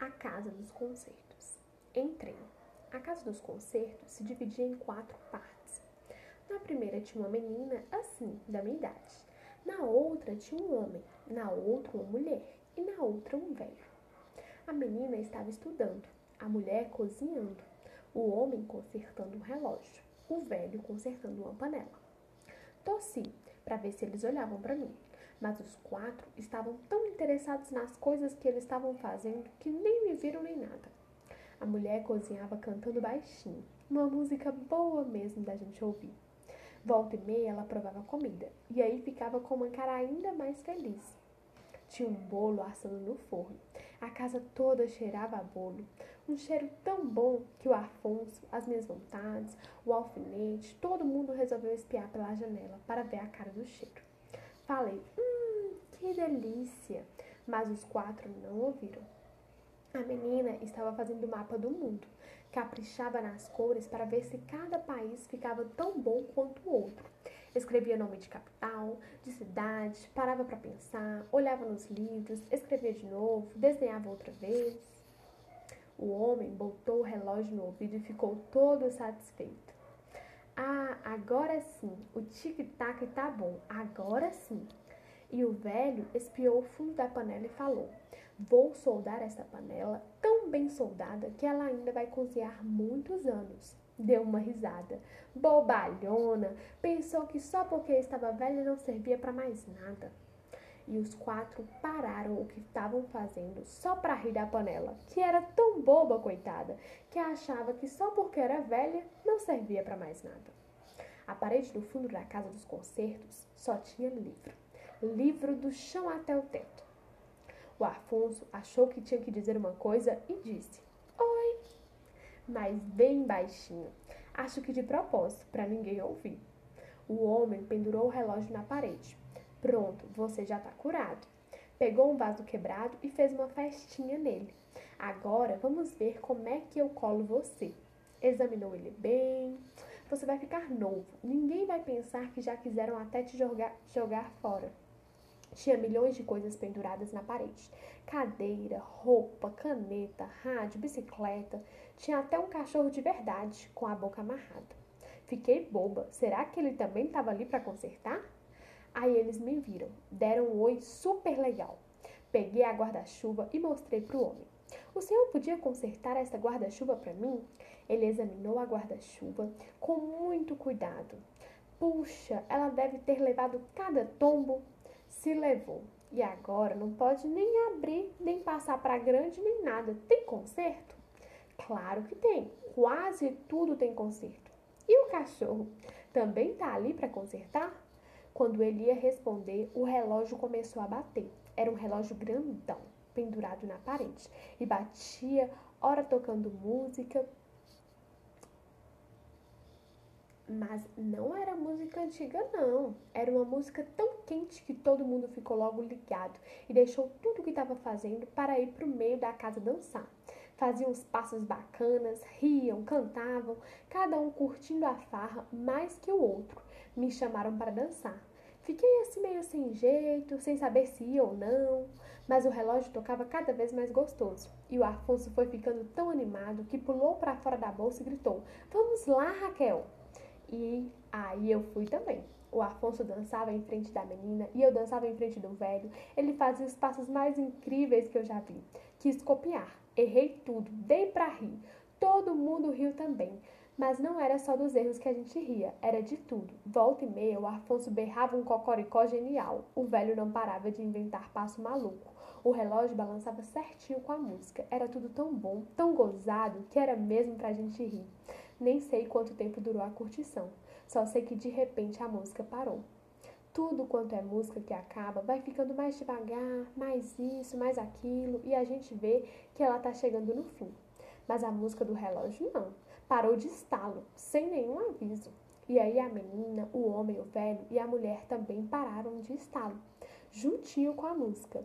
A Casa dos Concertos. Entrei. A Casa dos Concertos se dividia em quatro partes. Na primeira tinha uma menina, assim, da minha idade. Na outra tinha um homem, na outra uma mulher e na outra um velho. A menina estava estudando, a mulher cozinhando, o homem consertando um relógio, o velho consertando uma panela. Tossi para ver se eles olhavam para mim, mas os quatro estavam tão interessados nas coisas que eles estavam fazendo que nem me viram nem nada. A mulher cozinhava cantando baixinho, uma música boa mesmo da gente ouvir. Volta e meia ela provava comida, e aí ficava com uma cara ainda mais feliz. Tinha um bolo assando no forno. A casa toda cheirava a bolo. Um cheiro tão bom que o Afonso, as minhas vontades, o alfinete, todo mundo resolveu espiar pela janela para ver a cara do cheiro. Falei, hum, que delícia! Mas os quatro não ouviram. A menina estava fazendo o mapa do mundo. Caprichava nas cores para ver se cada país ficava tão bom quanto o outro. Escrevia nome de capital, de cidade, parava para pensar, olhava nos livros, escrevia de novo, desenhava outra vez. O homem botou o relógio no ouvido e ficou todo satisfeito. Ah, agora sim, o tic-tac tá bom, agora sim. E o velho espiou o fundo da panela e falou: Vou soldar essa panela tão bem soldada que ela ainda vai cozinhar muitos anos. Deu uma risada. Bobalhona! Pensou que só porque estava velha não servia para mais nada. E os quatro pararam o que estavam fazendo só para rir da panela, que era tão boba, coitada, que achava que só porque era velha não servia para mais nada. A parede do fundo da casa dos concertos só tinha livro. Livro do chão até o teto. O Afonso achou que tinha que dizer uma coisa e disse: Oi, mas bem baixinho. Acho que de propósito, para ninguém ouvir. O homem pendurou o relógio na parede. Pronto, você já está curado. Pegou um vaso quebrado e fez uma festinha nele. Agora vamos ver como é que eu colo você. Examinou ele bem. Você vai ficar novo. Ninguém vai pensar que já quiseram até te jogar, jogar fora. Tinha milhões de coisas penduradas na parede: cadeira, roupa, caneta, rádio, bicicleta. Tinha até um cachorro de verdade, com a boca amarrada. Fiquei boba. Será que ele também estava ali para consertar? Aí eles me viram, deram um oi super legal. Peguei a guarda-chuva e mostrei para o homem. O senhor podia consertar essa guarda-chuva para mim? Ele examinou a guarda-chuva com muito cuidado. Puxa, ela deve ter levado cada tombo se levou. E agora não pode nem abrir, nem passar para grande, nem nada. Tem conserto? Claro que tem. Quase tudo tem conserto. E o cachorro? Também tá ali para consertar? Quando ele ia responder, o relógio começou a bater. Era um relógio grandão, pendurado na parede, e batia, ora tocando música, Mas não era música antiga, não. Era uma música tão quente que todo mundo ficou logo ligado e deixou tudo o que estava fazendo para ir para o meio da casa dançar. Faziam uns passos bacanas, riam, cantavam, cada um curtindo a farra mais que o outro. Me chamaram para dançar. Fiquei assim meio sem jeito, sem saber se ia ou não, mas o relógio tocava cada vez mais gostoso. E o Afonso foi ficando tão animado que pulou para fora da bolsa e gritou: Vamos lá, Raquel! E aí eu fui também. O Afonso dançava em frente da menina e eu dançava em frente do velho. Ele fazia os passos mais incríveis que eu já vi. Quis copiar. Errei tudo, dei para rir. Todo mundo riu também. Mas não era só dos erros que a gente ria, era de tudo. Volta e meia, o Afonso berrava um cocoricó genial. O velho não parava de inventar passo maluco. O relógio balançava certinho com a música. Era tudo tão bom, tão gozado, que era mesmo pra gente rir. Nem sei quanto tempo durou a curtição, só sei que de repente a música parou. Tudo quanto é música que acaba vai ficando mais devagar, mais isso, mais aquilo, e a gente vê que ela tá chegando no fim. Mas a música do relógio não. Parou de estalo, sem nenhum aviso. E aí a menina, o homem, o velho e a mulher também pararam de estalo, juntinho com a música.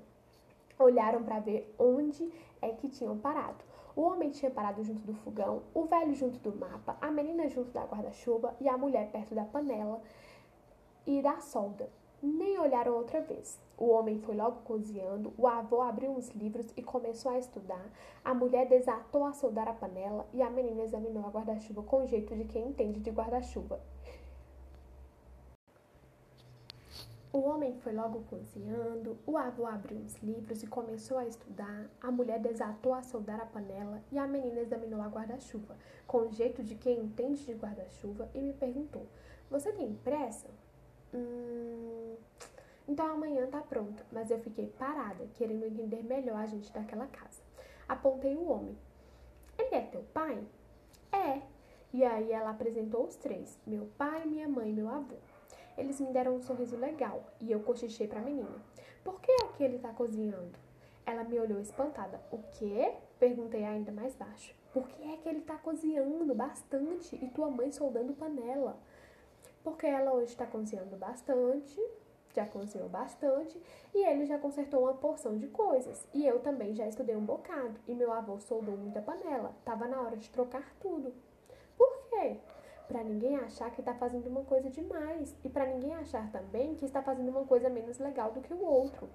Olharam para ver onde é que tinham parado. O homem tinha parado junto do fogão, o velho junto do mapa, a menina junto da guarda-chuva e a mulher perto da panela e da solda. Nem olharam outra vez. O homem foi logo cozinhando, o avô abriu uns livros e começou a estudar. A mulher desatou a soldar a panela e a menina examinou a guarda-chuva com jeito de quem entende de guarda-chuva. O homem foi logo cozinhando, o avô abriu uns livros e começou a estudar. A mulher desatou a soldar a panela e a menina examinou a guarda-chuva com jeito de quem entende de guarda-chuva e me perguntou: Você tem pressa? Hum. Então amanhã tá pronto, mas eu fiquei parada, querendo entender melhor a gente daquela casa. Apontei o homem. Ele é teu pai? É. E aí ela apresentou os três: meu pai, minha mãe e meu avô. Eles me deram um sorriso legal e eu cochichei para a menina: Por que é que ele tá cozinhando? Ela me olhou espantada. O quê? Perguntei ainda mais baixo. Por que é que ele tá cozinhando bastante e tua mãe soldando panela? Porque ela hoje está cozinhando bastante já cozinhou bastante e ele já consertou uma porção de coisas. E eu também já estudei um bocado e meu avô soldou muita panela. Tava na hora de trocar tudo. Por quê? Para ninguém achar que está fazendo uma coisa demais e para ninguém achar também que está fazendo uma coisa menos legal do que o outro.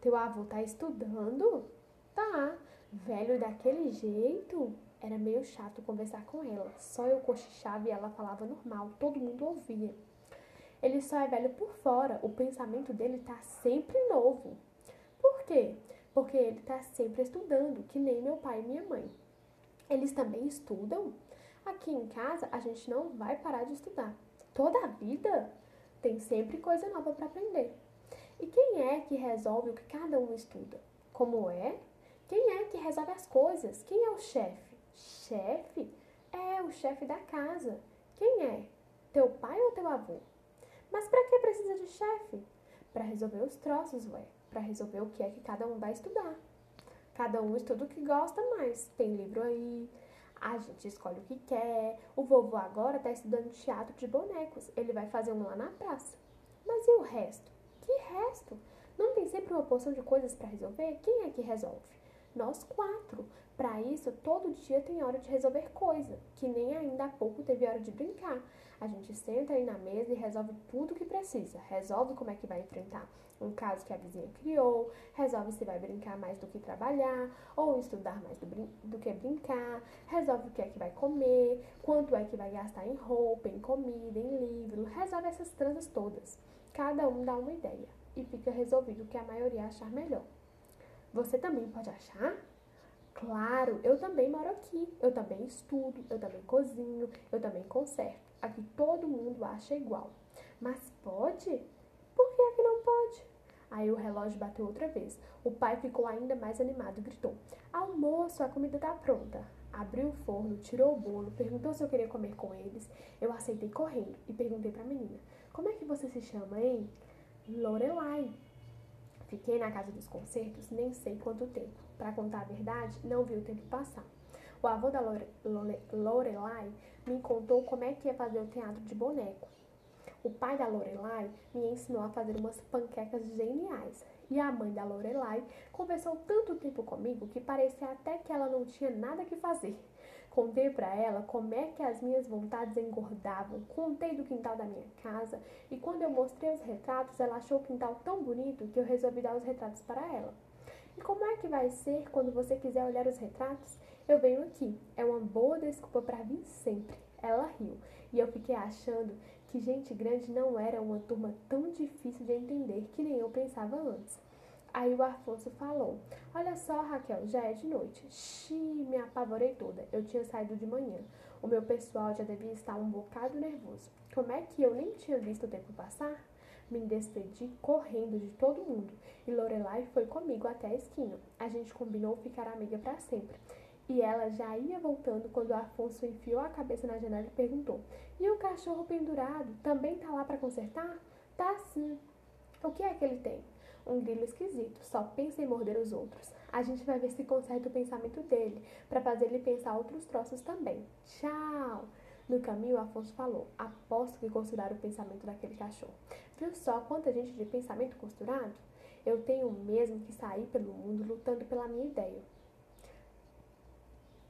Teu avô tá estudando? Tá. Velho daquele jeito? Era meio chato conversar com ela. Só eu cochichava e ela falava normal, todo mundo ouvia. Ele só é velho por fora, o pensamento dele está sempre novo. Por quê? Porque ele está sempre estudando, que nem meu pai e minha mãe. Eles também estudam? Aqui em casa a gente não vai parar de estudar. Toda a vida tem sempre coisa nova para aprender. E quem é que resolve o que cada um estuda? Como é? Quem é que resolve as coisas? Quem é o chefe? Chefe? É o chefe da casa. Quem é? Teu pai ou teu avô? Mas para que precisa de chefe? Para resolver os troços, ué. Para resolver o que é que cada um vai estudar. Cada um estuda o que gosta mais. Tem livro aí, a gente escolhe o que quer. O vovô agora está estudando teatro de bonecos. Ele vai fazer um lá na praça. Mas e o resto? Que resto? Não tem sempre uma porção de coisas para resolver? Quem é que resolve? Nós quatro. Para isso, todo dia tem hora de resolver coisa, que nem ainda há pouco teve hora de brincar. A gente senta aí na mesa e resolve tudo o que precisa. Resolve como é que vai enfrentar um caso que a vizinha criou, resolve se vai brincar mais do que trabalhar, ou estudar mais do, do que brincar, resolve o que é que vai comer, quanto é que vai gastar em roupa, em comida, em livro, resolve essas tranças todas. Cada um dá uma ideia e fica resolvido o que a maioria achar melhor. Você também pode achar Claro, eu também moro aqui, eu também estudo, eu também cozinho, eu também conserto. Aqui todo mundo acha igual. Mas pode? Por que é que não pode? Aí o relógio bateu outra vez. O pai ficou ainda mais animado e gritou: Almoço, a comida tá pronta. Abriu o forno, tirou o bolo, perguntou se eu queria comer com eles. Eu aceitei correndo e perguntei para a menina: Como é que você se chama, hein? Lorelai. Fiquei na casa dos concertos nem sei quanto tempo. Para contar a verdade, não vi o tempo passar. O avô da Lore, Lore, Lorelai me contou como é que ia fazer o teatro de boneco. O pai da Lorelai me ensinou a fazer umas panquecas geniais. E a mãe da Lorelai conversou tanto tempo comigo que parecia até que ela não tinha nada que fazer. Contei para ela como é que as minhas vontades engordavam, contei do quintal da minha casa e quando eu mostrei os retratos, ela achou o quintal tão bonito que eu resolvi dar os retratos para ela. E como é que vai ser quando você quiser olhar os retratos? Eu venho aqui. É uma boa desculpa para vir sempre. Ela riu e eu fiquei achando que gente grande não era uma turma tão difícil de entender que nem eu pensava antes. Aí o Afonso falou: Olha só, Raquel, já é de noite. Xiii, me apavorei toda. Eu tinha saído de manhã. O meu pessoal já devia estar um bocado nervoso. Como é que eu nem tinha visto o tempo passar? Me despedi correndo de todo mundo e Lorelai foi comigo até a esquina. A gente combinou ficar amiga para sempre. E ela já ia voltando quando Afonso enfiou a cabeça na janela e perguntou: E o cachorro pendurado também tá lá para consertar? Tá sim. O que é que ele tem? um grilo esquisito, só pensa em morder os outros. A gente vai ver se conserta o pensamento dele, para fazer ele pensar outros troços também. Tchau! No caminho, Afonso falou: Aposto que considera o pensamento daquele cachorro. Viu só quanta gente de pensamento costurado? Eu tenho mesmo que sair pelo mundo lutando pela minha ideia.